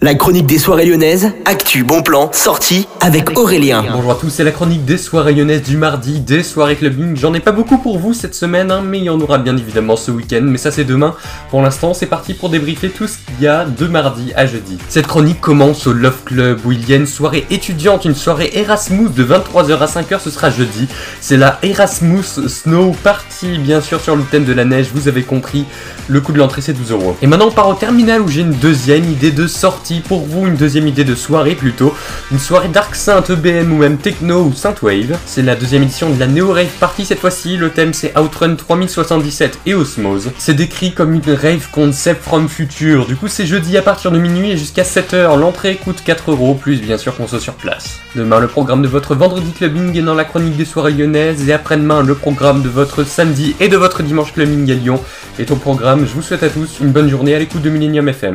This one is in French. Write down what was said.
La chronique des soirées lyonnaises, actu, bon plan, sortie avec Aurélien. Bonjour à tous, c'est la chronique des soirées lyonnaises du mardi, des soirées clubbing. J'en ai pas beaucoup pour vous cette semaine, hein, mais il y en aura bien évidemment ce week-end, mais ça c'est demain. Pour l'instant, c'est parti pour débriefer tout ce qu'il y a de mardi à jeudi. Cette chronique commence au Love Club où il y a une soirée étudiante, une soirée Erasmus de 23h à 5h, ce sera jeudi. C'est la Erasmus Snow Party, bien sûr sur le thème de la neige, vous avez compris. Le coût de l'entrée c'est 12 euros. Et maintenant on part au terminal où j'ai une deuxième idée de sortie pour vous, une deuxième idée de soirée plutôt. Une soirée Dark Saint, EBM ou même Techno ou Synthwave. C'est la deuxième édition de la Neo Rave Party cette fois-ci. Le thème c'est Outrun 3077 et Osmose. C'est décrit comme une rave concept from future. Du coup c'est jeudi à partir de minuit et jusqu'à 7h. L'entrée coûte 4 euros, plus bien sûr qu'on soit sur place. Demain le programme de votre vendredi clubbing est dans la chronique des soirées lyonnaises. Et après-demain le programme de votre samedi et de votre dimanche clubbing à Lyon est au programme. Je vous souhaite à tous une bonne journée à l'écoute de Millennium FM.